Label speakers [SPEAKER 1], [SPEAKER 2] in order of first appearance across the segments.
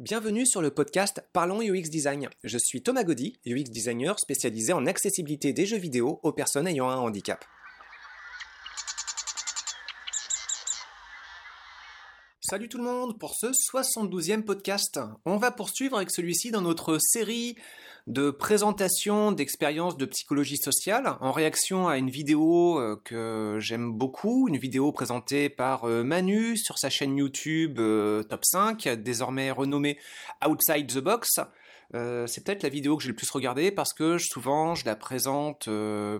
[SPEAKER 1] Bienvenue sur le podcast Parlons UX Design. Je suis Thomas Gaudy, UX designer spécialisé en accessibilité des jeux vidéo aux personnes ayant un handicap. Salut tout le monde pour ce 72e podcast. On va poursuivre avec celui-ci dans notre série de présentation d'expériences de psychologie sociale en réaction à une vidéo euh, que j'aime beaucoup, une vidéo présentée par euh, Manu sur sa chaîne YouTube euh, Top 5, désormais renommée Outside the Box. c'est peut-être la vidéo que j'ai le plus regardée parce que souvent je la présente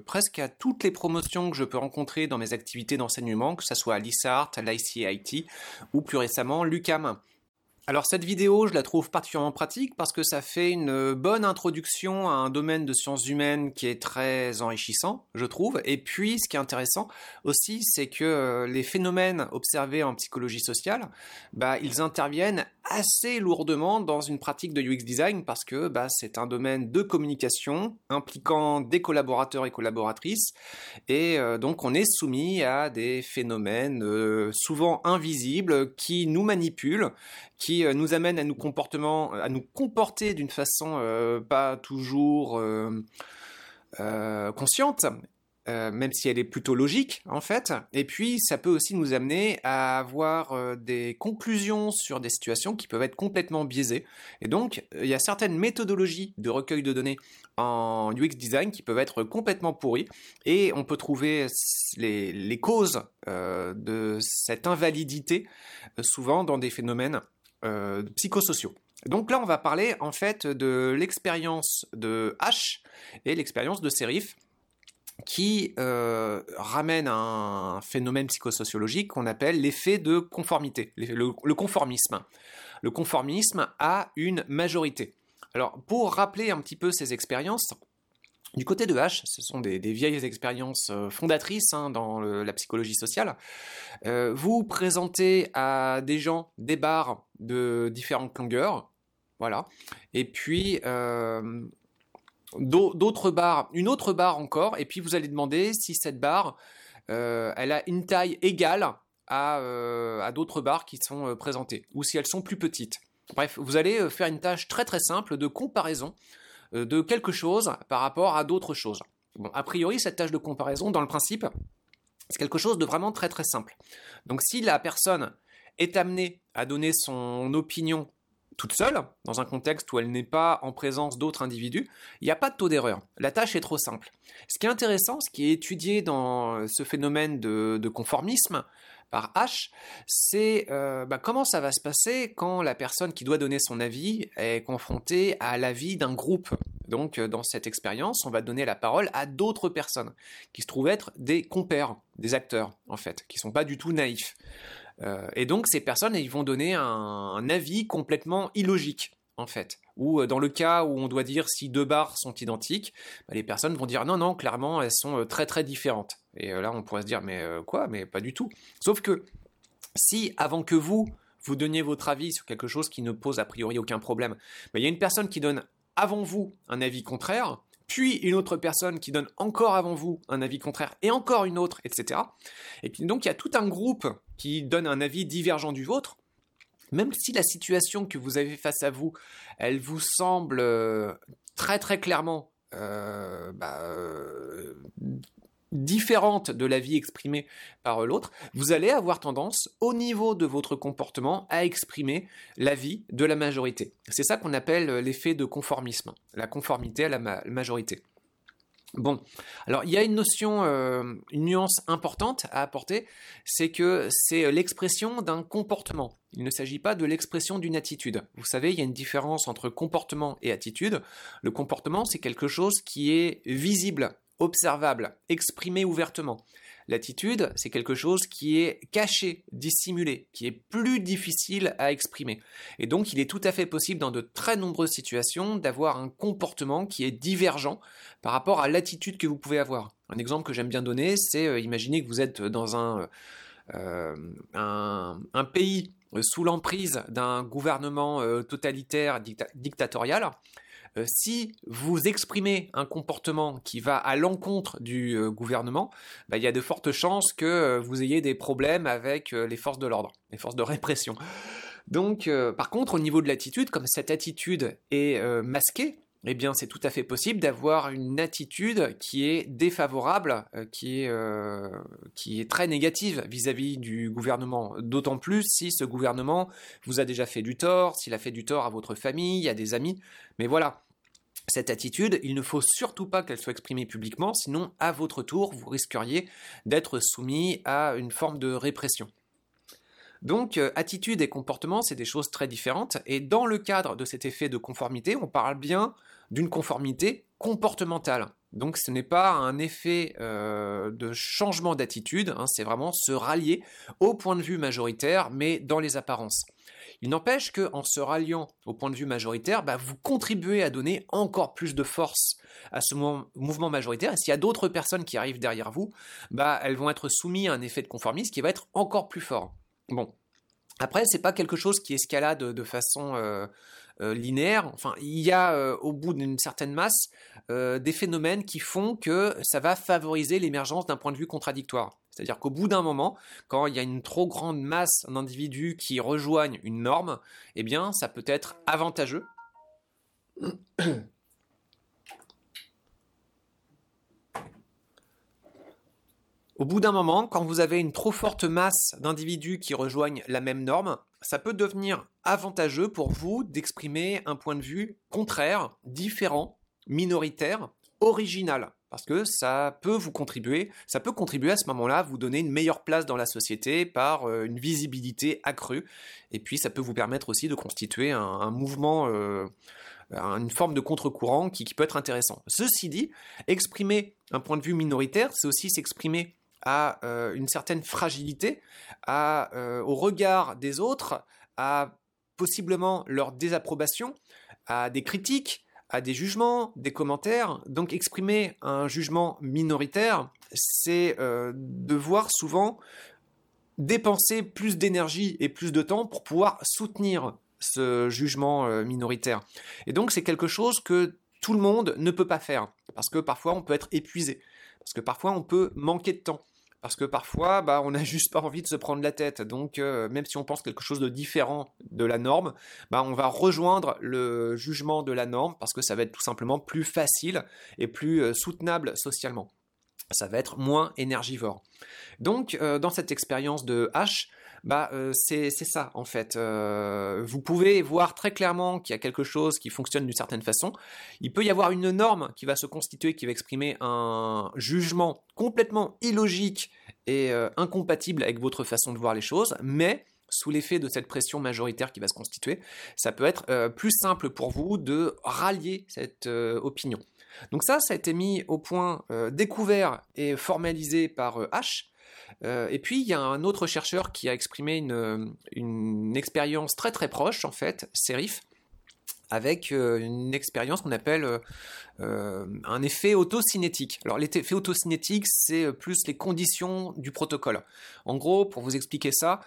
[SPEAKER 1] presque à toutes les promotions que je peux rencontrer dans mes activités d'enseignement, que ce soit à l'ISART, à l'ICIT ou plus récemment l'UCAM. Alors cette vidéo, je la trouve particulièrement pratique parce que ça fait une bonne introduction à un domaine de sciences humaines qui est très enrichissant, je trouve. Et puis, ce qui est intéressant aussi, c'est que euh, les phénomènes observés en psychologie sociale, bah, ils interviennent assez lourdement dans une pratique de UX design parce que bah, c'est un domaine de communication impliquant des collaborateurs et collaboratrices et euh, donc on est soumis à des phénomènes euh, souvent invisibles qui nous manipulent, qui euh, nous amènent à nous comportements, à nous comporter d'une façon pas toujours consciente euh, même si elle est plutôt logique en fait. Et puis ça peut aussi nous amener à avoir euh, des conclusions sur des situations qui peuvent être complètement biaisées. Et donc il y a certaines méthodologies de recueil de données en UX design qui peuvent être complètement pourries. Et on peut trouver les, causes euh, de cette invalidité souvent dans des phénomènes psychosociaux. Donc là, on va parler en fait de l'expérience de H et l'expérience de Serif qui euh, ramène à un phénomène psychosociologique qu'on appelle l'effet de conformité, le, conformisme. Le conformisme a une majorité. Alors, pour rappeler un petit peu ces expériences, du côté de H, ce sont des, vieilles expériences euh, fondatrices hein, dans la psychologie sociale. Euh, vous présentez à des gens des bars de différentes longueurs, voilà, et puis d'autres barres, une autre barre encore, et puis vous allez demander si cette barre, euh, elle a une taille égale à, euh, à d'autres barres qui sont euh, présentées, ou si elles sont plus petites. Bref, vous allez faire une tâche très très simple de comparaison de quelque chose par rapport à d'autres choses. Bon, a priori, cette tâche de comparaison, dans le principe, c'est quelque chose de vraiment très très simple. Donc si la personne est amenée à donner son opinion toute seule, dans un contexte où elle n'est pas en présence d'autres individus, il n'y a pas de taux d'erreur. La tâche est trop simple. Ce qui est intéressant, ce qui est étudié dans ce phénomène de, conformisme par H, c'est euh, bah, comment ça va se passer quand la personne qui doit donner son avis est confrontée à l'avis d'un groupe? Donc euh, dans cette expérience, on va donner la parole à d'autres personnes qui se trouvent être des compères, des acteurs en fait, qui sont pas du tout naïfs. Euh, et donc ces personnes, ils vont donner un, avis complètement illogique en fait. Ou euh, dans le cas où on doit dire si deux barres sont identiques, bah, les personnes vont dire non, non, clairement, elles sont euh, très très différentes. Et là, on pourrait se dire mais quoi? Mais pas du tout. Sauf que si avant que vous, vous donniez votre avis sur quelque chose qui ne pose a priori aucun problème, bah, il y a une personne qui donne avant vous un avis contraire, puis une autre personne qui donne encore avant vous un avis contraire, et encore une autre, etc. Et puis donc il y a tout un groupe qui donne un avis divergent du vôtre, même si la situation que vous avez face à vous, elle vous semble euh, très très clairement euh, bah, euh, différente de la vie exprimée par l'autre, vous allez avoir tendance, au niveau de votre comportement, à exprimer la vie de la majorité. C'est ça qu'on appelle l'effet de conformisme, la conformité à la majorité. Bon, alors il y a une notion, euh, une nuance importante à apporter, c'est que c'est l'expression d'un comportement. Il ne s'agit pas de l'expression d'une attitude. Vous savez, il y a une différence entre comportement et attitude. Le comportement, c'est quelque chose qui est visible observable, exprimé ouvertement. L'attitude, c'est quelque chose qui est caché, dissimulé, qui est plus difficile à exprimer. Et donc, il est tout à fait possible dans de très nombreuses situations d'avoir un comportement qui est divergent par rapport à l'attitude que vous pouvez avoir. Un exemple que j'aime bien donner, c'est euh, imaginer que vous êtes dans un, euh, pays sous l'emprise d'un gouvernement euh, totalitaire dictatorial euh, si vous exprimez un comportement qui va à l'encontre du euh, gouvernement, bah, il y a de fortes chances que euh, vous ayez des problèmes avec les forces de l'ordre, les forces de répression. Donc, par contre, au niveau de l'attitude, comme cette attitude est masquée, eh bien, c'est tout à fait possible d'avoir une attitude qui est défavorable, euh, qui, est, qui est très négative vis-à-vis du gouvernement. D'autant plus si ce gouvernement vous a déjà fait du tort, s'il a fait du tort à votre famille, à des amis. Mais voilà, cette attitude, il ne faut surtout pas qu'elle soit exprimée publiquement, sinon à votre tour, vous risqueriez d'être soumis à une forme de répression. Donc, euh, attitude et comportement, c'est des choses très différentes. Et dans le cadre de cet effet de conformité, on parle bien d'une conformité comportementale. Donc, ce n'est pas un effet euh, de changement d'attitude, hein, c'est vraiment se rallier au point de vue majoritaire, mais dans les apparences. Il n'empêche qu'en se ralliant au point de vue majoritaire, bah, vous contribuez à donner encore plus de force à ce mouvement majoritaire. Et s'il y a d'autres personnes qui arrivent derrière vous, bah, elles vont être soumises à un effet de conformisme qui va être encore plus fort. Bon. Après, c'est pas quelque chose qui escalade de façon euh, euh, linéaire. Enfin, il y a euh, au bout d'une certaine masse des phénomènes qui font que ça va favoriser l'émergence d'un point de vue contradictoire. C'est-à-dire qu'au bout d'un moment, quand il y a une trop grande masse d'individus qui rejoignent une norme, eh bien, ça peut être avantageux. Au bout d'un moment, quand vous avez une trop forte masse d'individus qui rejoignent la même norme, ça peut devenir avantageux pour vous d'exprimer un point de vue contraire, différent, minoritaire, original. Parce que ça peut vous contribuer, ça peut contribuer à ce moment-là, vous donner une meilleure place dans la société par euh, une visibilité accrue. Et puis ça peut vous permettre aussi de constituer un, mouvement, euh, une forme de contre-courant qui peut être intéressant. Ceci dit, exprimer un point de vue minoritaire, c'est aussi s'exprimer à euh, une certaine fragilité, euh, au regard des autres, à possiblement leur désapprobation, à des critiques, à des jugements, des commentaires. Donc exprimer un jugement minoritaire, c'est euh, devoir souvent dépenser plus d'énergie et plus de temps pour pouvoir soutenir ce jugement minoritaire. Et donc c'est quelque chose que tout le monde ne peut pas faire, parce que parfois on peut être épuisé, parce que parfois on peut manquer de temps. Parce que parfois, bah, on n'a juste pas envie de se prendre la tête. Donc, euh, même si on pense quelque chose de différent de la norme, bah, on va rejoindre le jugement de la norme parce que ça va être tout simplement plus facile et plus euh, soutenable socialement. Ça va être moins énergivore. Donc, euh, dans cette expérience de H, bah, euh, c'est ça en fait. Euh, vous pouvez voir très clairement qu'il y a quelque chose qui fonctionne d'une certaine façon. Il peut y avoir une norme qui va se constituer, qui va exprimer un jugement complètement illogique et euh, incompatible avec votre façon de voir les choses, mais sous l'effet de cette pression majoritaire qui va se constituer, ça peut être plus simple pour vous de rallier cette opinion. Donc ça, ça a été mis au point, découvert et formalisé par H, euh, et puis, il y a un autre chercheur qui a exprimé une, expérience très très proche, en fait, Serif, avec euh, une expérience qu'on appelle euh, un effet autocinétique. Alors l'effet autocinétique, c'est plus les conditions du protocole. En gros, pour vous expliquer ça,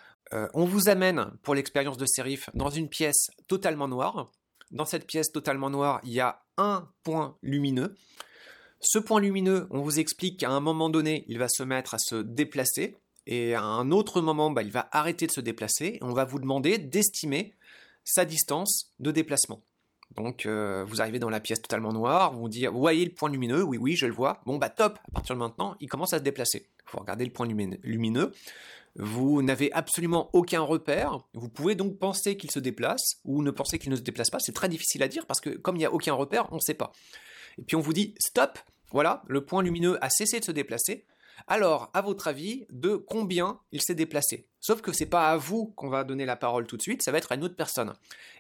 [SPEAKER 1] on vous amène pour l'expérience de Serif dans une pièce totalement noire. Dans cette pièce totalement noire, il y a un point lumineux. Ce point lumineux, on vous explique qu'à un moment donné, il va se mettre à se déplacer, et à un autre moment, bah, il va arrêter de se déplacer, et on va vous demander d'estimer sa distance de déplacement. Donc euh, vous arrivez dans la pièce totalement noire, vous dites, voyez le point lumineux, oui oui je le vois, bon bah top, à partir de maintenant il commence à se déplacer. Vous regardez le point lumineux, vous n'avez absolument aucun repère, vous pouvez donc penser qu'il se déplace ou ne penser qu'il ne se déplace pas, c'est très difficile à dire parce que comme il n'y a aucun repère, on ne sait pas. Et puis on vous dit stop, voilà, le point lumineux a cessé de se déplacer. Alors, à votre avis, de combien il s'est déplacé? Sauf que c'est pas à vous qu'on va donner la parole tout de suite, ça va être à une autre personne.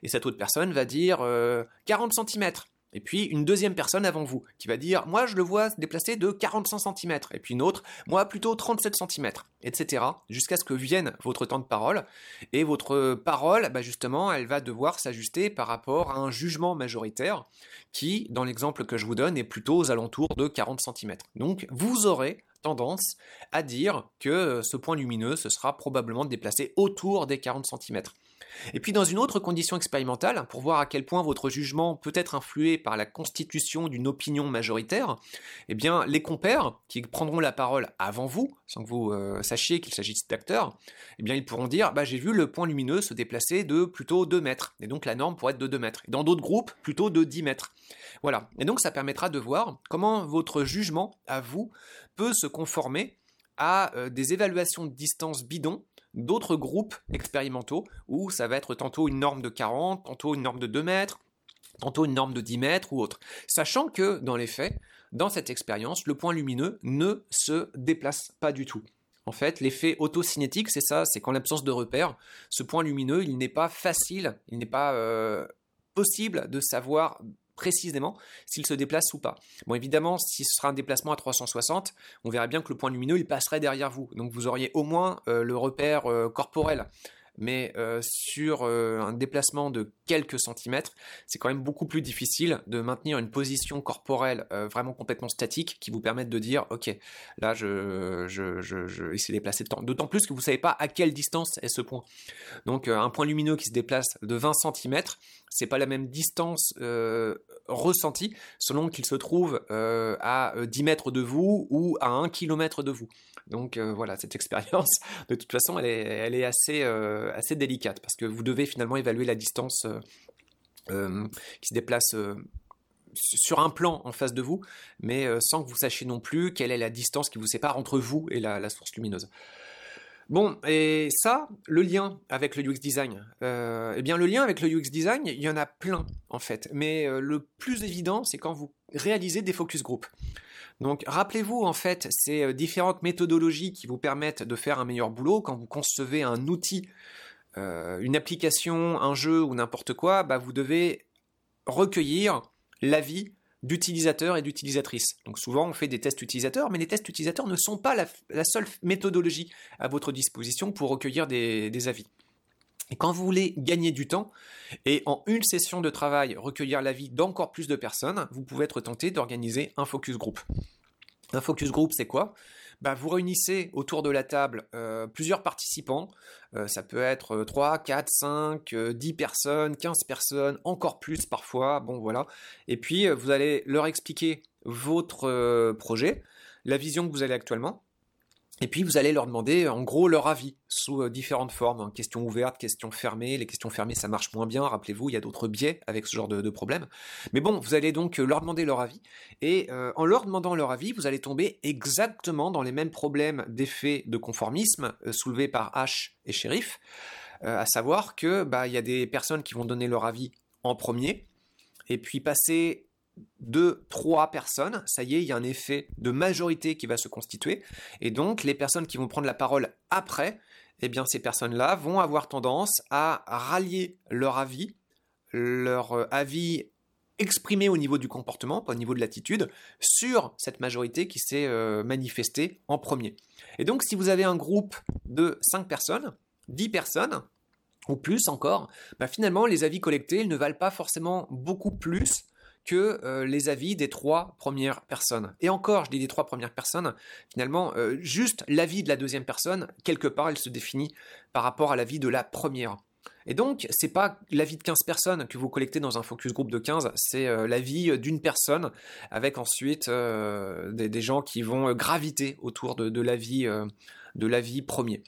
[SPEAKER 1] Et cette autre personne va dire 40 euh, cm. Et puis une deuxième personne avant vous qui va dire moi je le vois déplacer de 45 cm. Et puis une autre moi plutôt 37 cm, etc. Jusqu'à ce que vienne votre temps de parole. Et votre parole, bah justement, elle va devoir s'ajuster par rapport à un jugement majoritaire qui, dans l'exemple que je vous donne, est plutôt aux alentours de 40 cm. Donc vous aurez tendance à dire que ce point lumineux se sera probablement déplacé autour des 40 cm. Et puis dans une autre condition expérimentale, pour voir à quel point votre jugement peut être influé par la constitution d'une opinion majoritaire, eh bien les compères qui prendront la parole avant vous, sans que vous euh, sachiez qu'il s'agisse d'acteurs, eh bien ils pourront dire bah, j'ai vu le point lumineux se déplacer de plutôt 2 mètres, et donc la norme pourrait être de 2 mètres. Et dans d'autres groupes, plutôt de 10 mètres. Voilà. Et donc ça permettra de voir comment votre jugement à vous peut se conformer à euh, des évaluations de distance bidon d'autres groupes expérimentaux où ça va être tantôt une norme de 40, tantôt une norme de 2 mètres, tantôt une norme de 10 mètres ou autre. Sachant que, dans les faits, dans cette expérience, le point lumineux ne se déplace pas du tout. En fait, l'effet autocinétique, c'est ça, c'est qu'en l'absence de repère, ce point lumineux, il n'est pas facile, il n'est pas euh, possible de savoir précisément s'il se déplace ou pas. Bon, évidemment, si ce sera un déplacement à 360, on verra bien que le point lumineux, il passerait derrière vous. Donc vous auriez au moins euh, le repère euh, corporel mais euh, sur un déplacement de quelques centimètres, c'est quand même beaucoup plus difficile de maintenir une position corporelle vraiment complètement statique qui vous permette de dire ok, là je, je, de déplacer de temps. D'autant plus que vous ne savez pas à quelle distance est ce point. Donc un point lumineux qui se déplace de 20 cm, c'est pas la même distance ressentie selon qu'il se trouve à 10 mètres de vous ou à 1 km de vous. Donc euh, voilà, cette expérience, de toute façon, elle est, assez, euh, délicate parce que vous devez finalement évaluer la distance euh, qui se déplace sur un plan en face de vous, mais sans que vous sachiez non plus quelle est la distance qui vous sépare entre vous et la, source lumineuse. Bon, et ça, le lien avec le UX design. eh bien, le lien avec le UX design, il y en a plein en fait, mais le plus évident, c'est quand vous réalisez des focus group. Donc rappelez-vous en fait ces euh, différentes méthodologies qui vous permettent de faire un meilleur boulot quand vous concevez un outil, euh, une application, un jeu ou n'importe quoi, bah, vous devez recueillir l'avis d'utilisateurs et d'utilisatrices. Donc souvent on fait des tests utilisateurs, mais les tests utilisateurs ne sont pas la, seule méthodologie à votre disposition pour recueillir des avis. Et quand vous voulez gagner du temps et en une session de travail recueillir l'avis d'encore plus de personnes, vous pouvez être tenté d'organiser un focus group. Un focus group, c'est quoi? Bah, Vous réunissez autour de la table euh, plusieurs participants. Euh, ça peut être 3, 4, 5, 10 personnes, 15 personnes, encore plus parfois. Bon, voilà. Et puis, euh, vous allez leur expliquer votre projet, la vision que vous avez actuellement et puis vous allez leur demander en gros leur avis sous euh, différentes formes, hein. questions ouvertes, questions fermées. Les questions fermées ça marche moins bien, rappelez-vous, il y a d'autres biais avec ce genre de, problème. Mais bon, vous allez donc euh, leur demander leur avis, et euh, en leur demandant leur avis, vous allez tomber exactement dans les mêmes problèmes d'effet de conformisme soulevés par H et Sheriff, à savoir que bah, y a des personnes qui vont donner leur avis en premier, et puis passer deux, trois personnes, ça y est, il y a un effet de majorité qui va se constituer. Et donc, les personnes qui vont prendre la parole après, eh bien, ces personnes-là vont avoir tendance à rallier leur avis, leur euh, avis exprimé au niveau du comportement, pas au niveau de l'attitude, sur cette majorité qui s'est euh, manifestée en premier. Et donc, si vous avez un groupe de 5 personnes, 10 personnes, ou plus encore, bah, finalement, les avis collectés ne valent pas forcément beaucoup plus que euh, les avis des trois premières personnes. Et encore, je dis des trois premières personnes, finalement, euh, juste l'avis de la deuxième personne, quelque part, elle se définit par rapport à l'avis de la première. Et donc, c'est pas l'avis de 15 personnes que vous collectez dans un focus group de 15, c'est euh, l'avis d'une personne, avec ensuite des, gens qui vont graviter autour de, de l'avis de l'avis premier.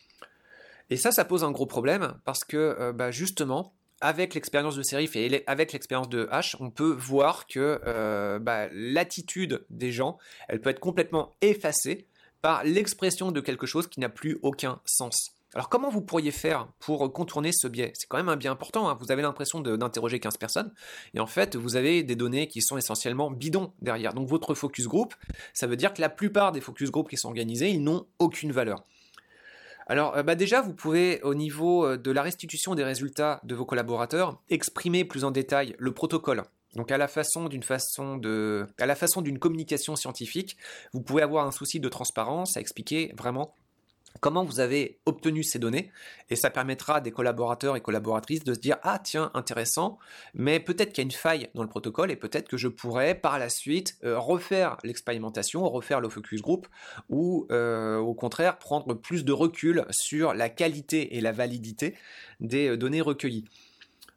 [SPEAKER 1] Et ça, ça pose un gros problème parce que bah, justement, avec l'expérience de Serif et avec l'expérience de H, on peut voir que euh, bah, l'attitude des gens, elle peut être complètement effacée par l'expression de quelque chose qui n'a plus aucun sens. Alors comment vous pourriez faire pour contourner ce biais? C'est quand même un biais important, hein. vous avez l'impression d'interroger 15 personnes, et en fait vous avez des données qui sont essentiellement bidons derrière. Donc votre focus group, ça veut dire que la plupart des focus groups qui sont organisés, ils n'ont aucune valeur. Alors euh, bah déjà, vous pouvez, au niveau euh, de la restitution des résultats de vos collaborateurs, exprimer plus en détail le protocole. Donc à la façon d'une façon de, à la façon d'une communication scientifique, vous pouvez avoir un souci de transparence à expliquer vraiment comment vous avez obtenu ces données et ça permettra à des collaborateurs et collaboratrices de se dire ah tiens intéressant mais peut-être qu'il y a une faille dans le protocole et peut-être que je pourrais par la suite euh, refaire l'expérimentation refaire le focus group ou euh, au contraire prendre plus de recul sur la qualité et la validité des euh, données recueillies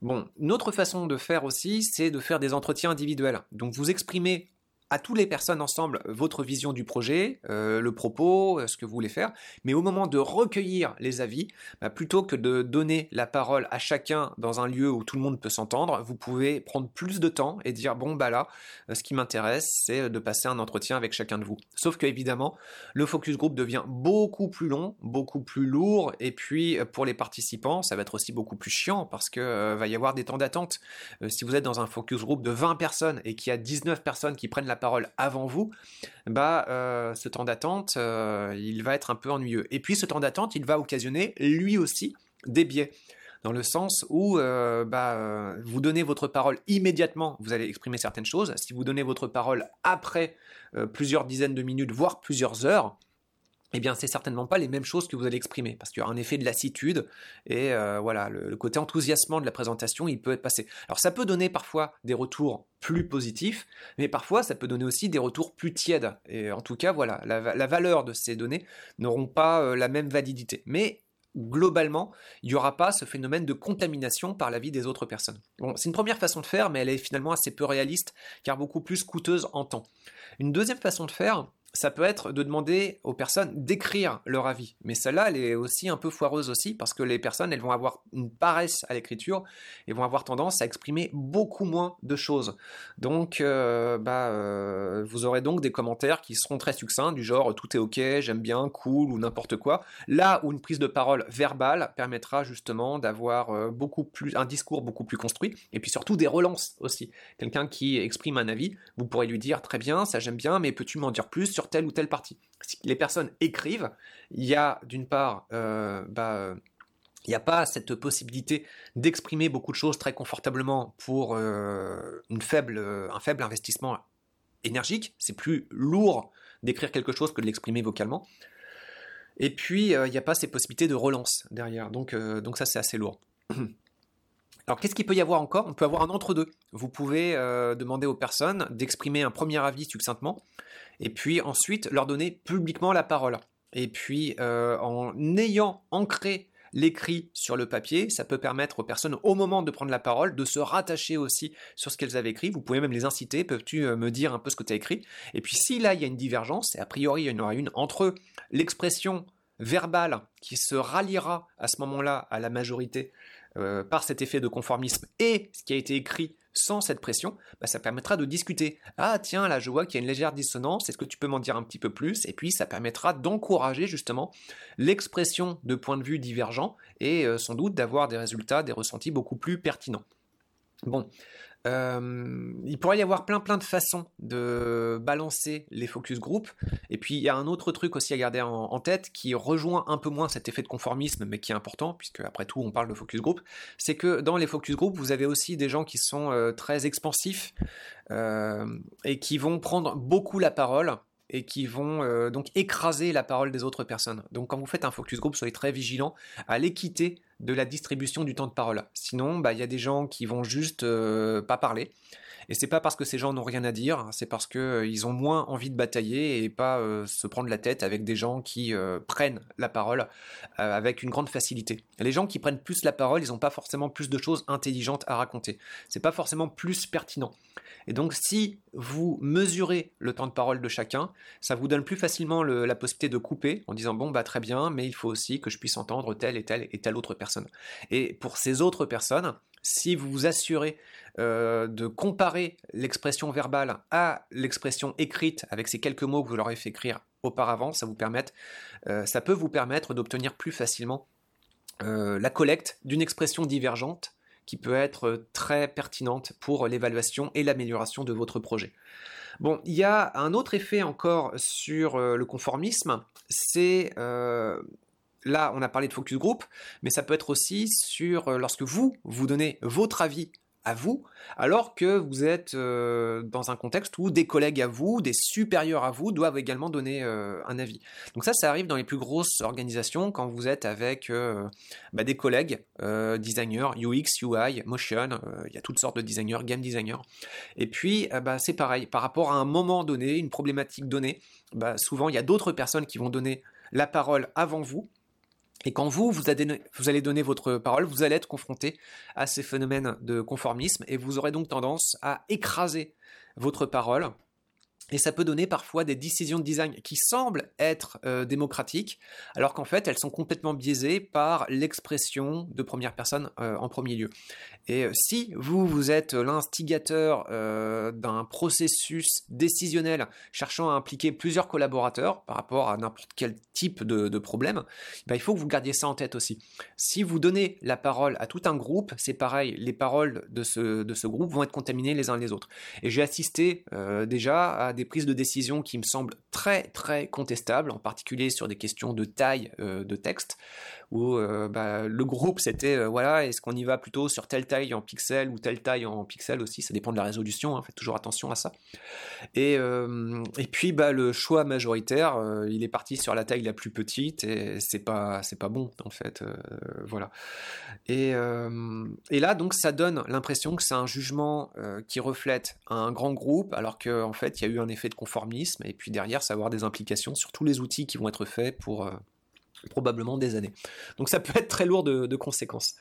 [SPEAKER 1] Bon, une autre façon de faire aussi, c'est de faire des entretiens individuels. Donc vous exprimez à toutes les personnes ensemble votre vision du projet, euh, le propos, euh, ce que vous voulez faire, mais au moment de recueillir les avis, bah, plutôt que de donner la parole à chacun dans un lieu où tout le monde peut s'entendre, vous pouvez prendre plus de temps et dire bon bah là, euh, ce qui m'intéresse, c'est de passer un entretien avec chacun de vous. Sauf que évidemment, le focus group devient beaucoup plus long, beaucoup plus lourd, et puis pour les participants, ça va être aussi beaucoup plus chiant parce que va y avoir des temps d'attente. si vous êtes dans un focus group de 20 personnes et qu'il y a 19 personnes qui prennent la parole avant vous, bah, euh, ce temps d'attente, euh, il va être un peu ennuyeux. Et puis ce temps d'attente, il va occasionner lui aussi des biais. Dans le sens où euh, bah, vous donnez votre parole immédiatement, vous allez exprimer certaines choses. Si vous donnez votre parole après plusieurs dizaines de minutes, voire plusieurs heures, eh bien, c'est certainement pas les mêmes choses que vous allez exprimer, parce qu'il y aura un effet de lassitude, et euh, voilà, le, côté enthousiasmant de la présentation, il peut être passé. Alors, ça peut donner parfois des retours plus positifs, mais parfois, ça peut donner aussi des retours plus tièdes. Et en tout cas, voilà, la, valeur de ces données n'auront pas euh, la même validité. Mais globalement, il n'y aura pas ce phénomène de contamination par la vie des autres personnes. Bon, c'est une première façon de faire, mais elle est finalement assez peu réaliste, car beaucoup plus coûteuse en temps. Une deuxième façon de faire, ça peut être de demander aux personnes d'écrire leur avis. Mais celle-là, elle est aussi un peu foireuse aussi, parce que les personnes, elles vont avoir une paresse à l'écriture et vont avoir tendance à exprimer beaucoup moins de choses. Donc, euh, bah, euh, vous aurez donc des commentaires qui seront très succincts, du genre tout est ok, j'aime bien, cool ou n'importe quoi. Là où une prise de parole verbale permettra justement d'avoir euh, beaucoup plus un discours beaucoup plus construit, et puis surtout des relances aussi. Quelqu'un qui exprime un avis, vous pourrez lui dire très bien, j'aime bien, mais peux-tu m'en dire plus sur telle ou telle partie? Les personnes écrivent, il y a d'une part, euh, bah, il n'y a pas cette possibilité d'exprimer beaucoup de choses très confortablement pour euh, une faible, un faible investissement énergique. C'est plus lourd d'écrire quelque chose que de l'exprimer vocalement. Et puis, euh, il n'y a pas ces possibilités de relance derrière. Donc, donc ça, c'est assez lourd. Alors qu'est-ce qu'il peut y avoir encore? On peut avoir un entre-deux. Vous pouvez demander aux personnes d'exprimer un premier avis succinctement, et puis ensuite leur donner publiquement la parole. Et puis euh, en ayant ancré l'écrit sur le papier, ça peut permettre aux personnes au moment de prendre la parole de se rattacher aussi sur ce qu'elles avaient écrit. Vous pouvez même les inciter, peux-tu euh, me dire un peu ce que tu as écrit? Et puis si là il y a une divergence, et a priori il y en aura une entre l'expression verbale qui se ralliera à ce moment-là à la majorité euh, par cet effet de conformisme et ce qui a été écrit sans cette pression, bah, ça permettra de discuter. Ah tiens, là je vois qu'il y a une légère dissonance, est-ce que tu peux m'en dire un petit peu plus? Et puis ça permettra d'encourager justement l'expression de points de vue divergents et euh, sans doute d'avoir des résultats, des ressentis beaucoup plus pertinents. Bon, euh, il pourrait y avoir plein plein de façons de balancer les focus group. Et puis il y a un autre truc aussi à garder en, tête qui rejoint un peu moins cet effet de conformisme, mais qui est important, puisque après tout on parle de focus group, c'est que dans les focus group, vous avez aussi des gens qui sont euh, très expansifs euh, et qui vont prendre beaucoup la parole et qui vont donc écraser la parole des autres personnes. Donc quand vous faites un focus group, soyez très vigilant à l'équité de la distribution du temps de parole. Sinon, bah, il y a des gens qui vont juste euh, pas parler. Et c'est pas parce que ces gens n'ont rien à dire, c'est parce qu'ils euh, ont moins envie de batailler et pas euh, se prendre la tête avec des gens qui prennent la parole avec une grande facilité. Les gens qui prennent plus la parole, ils n'ont pas forcément plus de choses intelligentes à raconter. C'est pas forcément plus pertinent. Et donc, si vous mesurez le temps de parole de chacun, ça vous donne plus facilement la possibilité de couper en disant bon bah très bien, mais il faut aussi que je puisse entendre telle et telle et telle autre personne. Et pour ces autres personnes, si vous vous assurez euh, de comparer l'expression verbale à l'expression écrite avec ces quelques mots que vous leur avez fait écrire auparavant, ça, vous euh, ça peut vous permettre d'obtenir plus facilement euh, la collecte d'une expression divergente qui peut être très pertinente pour l'évaluation et l'amélioration de votre projet. Bon, il y a un autre effet encore sur le conformisme, c'est là on a parlé de focus group, mais ça peut être aussi sur euh, lorsque vous vous donnez votre avis à vous, alors que vous êtes euh, dans un contexte où des collègues à vous, des supérieurs à vous doivent également donner euh, un avis. Donc ça, ça arrive dans les plus grosses organisations quand vous êtes avec bah, des collègues designers, UX, UI, motion, il y a toutes sortes de designers, game designers. Et puis, bah, c'est pareil, par rapport à un moment donné, une problématique donnée, bah, souvent il y a d'autres personnes qui vont donner la parole avant vous et quand vous, vous, allez donner votre parole, vous allez être confronté à ces phénomènes de conformisme et vous aurez donc tendance à écraser votre parole et ça peut donner parfois des décisions de design qui semblent être euh, démocratiques, alors qu'en fait elles sont complètement biaisées par l'expression de première personne euh, en premier lieu. Et euh, si vous, vous êtes l'instigateur d'un processus décisionnel cherchant à impliquer plusieurs collaborateurs par rapport à n'importe quel type de, problème, bah, il faut que vous gardiez ça en tête aussi. Si vous donnez la parole à tout un groupe, c'est pareil, les paroles de ce, de ce groupe vont être contaminées les uns les autres. Et j'ai assisté déjà à des prises de décision qui me semblent très très contestables, en particulier sur des questions de taille euh, de texte, où euh, bah, le groupe c'était euh, voilà, est-ce qu'on y va plutôt sur telle taille en pixels ou telle taille en pixels aussi, ça dépend de la résolution, hein, faites toujours attention à ça. Et, et puis bah, le choix majoritaire, il est parti sur la taille la plus petite et c'est pas pas bon en fait, voilà. Et, et là donc ça donne l'impression que c'est un jugement qui reflète un grand groupe, alors qu'en en fait il y a eu un effet de conformisme, et puis derrière, ça va avoir des implications sur tous les outils qui vont être faits pour euh, probablement des années. Donc ça peut être très lourd de, conséquences.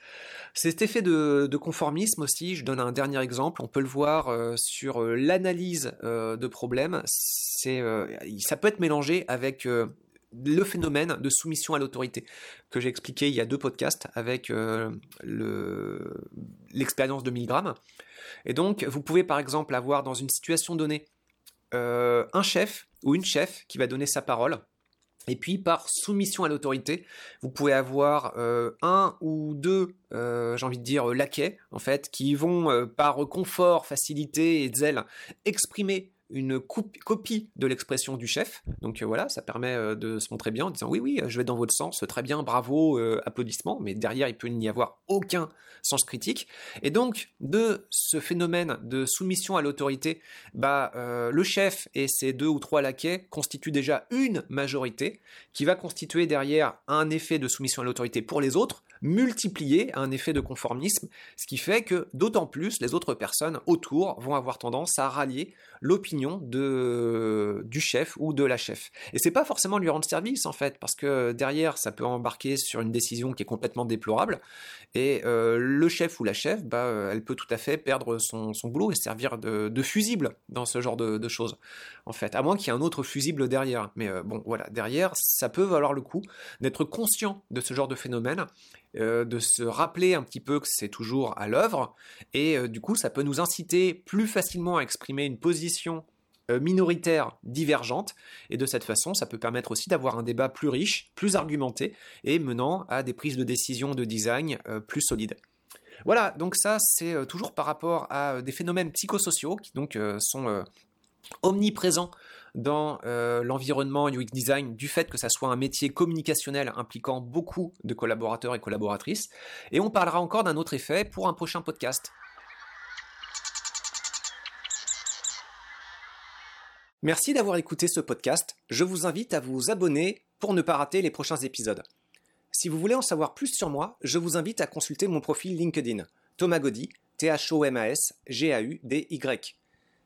[SPEAKER 1] Cet effet de, conformisme aussi, je donne un dernier exemple, on peut le voir euh, sur euh, l'analyse de problèmes, ça peut être mélangé avec le phénomène de soumission à l'autorité que j'ai expliqué il y a deux podcasts avec l'expérience de Milgram. Et donc, vous pouvez par exemple avoir dans une situation donnée euh, un chef ou une chef qui va donner sa parole. Et puis par soumission à l'autorité, vous pouvez avoir euh, un ou deux, euh, j'ai envie de dire, laquais, en fait, qui vont par confort, facilité et zèle exprimer une copie de l'expression du chef. Donc euh, voilà, ça permet euh, de se montrer bien en disant oui, oui, je vais dans votre sens, très bien, bravo, euh, applaudissements, mais derrière, il peut n'y avoir aucun sens critique. Et donc, de ce phénomène de soumission à l'autorité, bah, le chef et ses deux ou trois laquais constituent déjà une majorité qui va constituer derrière un effet de soumission à l'autorité pour les autres, multiplié à un effet de conformisme, ce qui fait que d'autant plus les autres personnes autour vont avoir tendance à rallier l'opinion de du chef ou de la chef. Et c'est pas forcément lui rendre service en fait, parce que derrière ça peut embarquer sur une décision qui est complètement déplorable. Et euh, le chef ou la chef, bah, euh, elle peut tout à fait perdre son, boulot et servir de, fusible dans ce genre de, choses. En fait, à moins qu'il y ait un autre fusible derrière. Mais euh, bon, voilà, derrière, ça peut valoir le coup d'être conscient de ce genre de phénomène de se rappeler un petit peu que c'est toujours à l'œuvre, et du coup ça peut nous inciter plus facilement à exprimer une position euh, minoritaires divergentes, et de cette façon, ça peut permettre aussi d'avoir un débat plus riche, plus argumenté, et menant à des prises de décision de design euh, plus solides. Voilà, donc ça c'est euh, toujours par rapport à des phénomènes psychosociaux qui donc sont omniprésents dans l'environnement UX design du fait que ça soit un métier communicationnel impliquant beaucoup de collaborateurs et collaboratrices. Et on parlera encore d'un autre effet pour un prochain podcast. Merci d'avoir écouté ce podcast. Je vous invite à vous abonner pour ne pas rater les prochains épisodes. Si vous voulez en savoir plus sur moi, je vous invite à consulter mon profil LinkedIn, Thomas Gaudy, T-H-O-M-A-S, G-A-U-D-Y.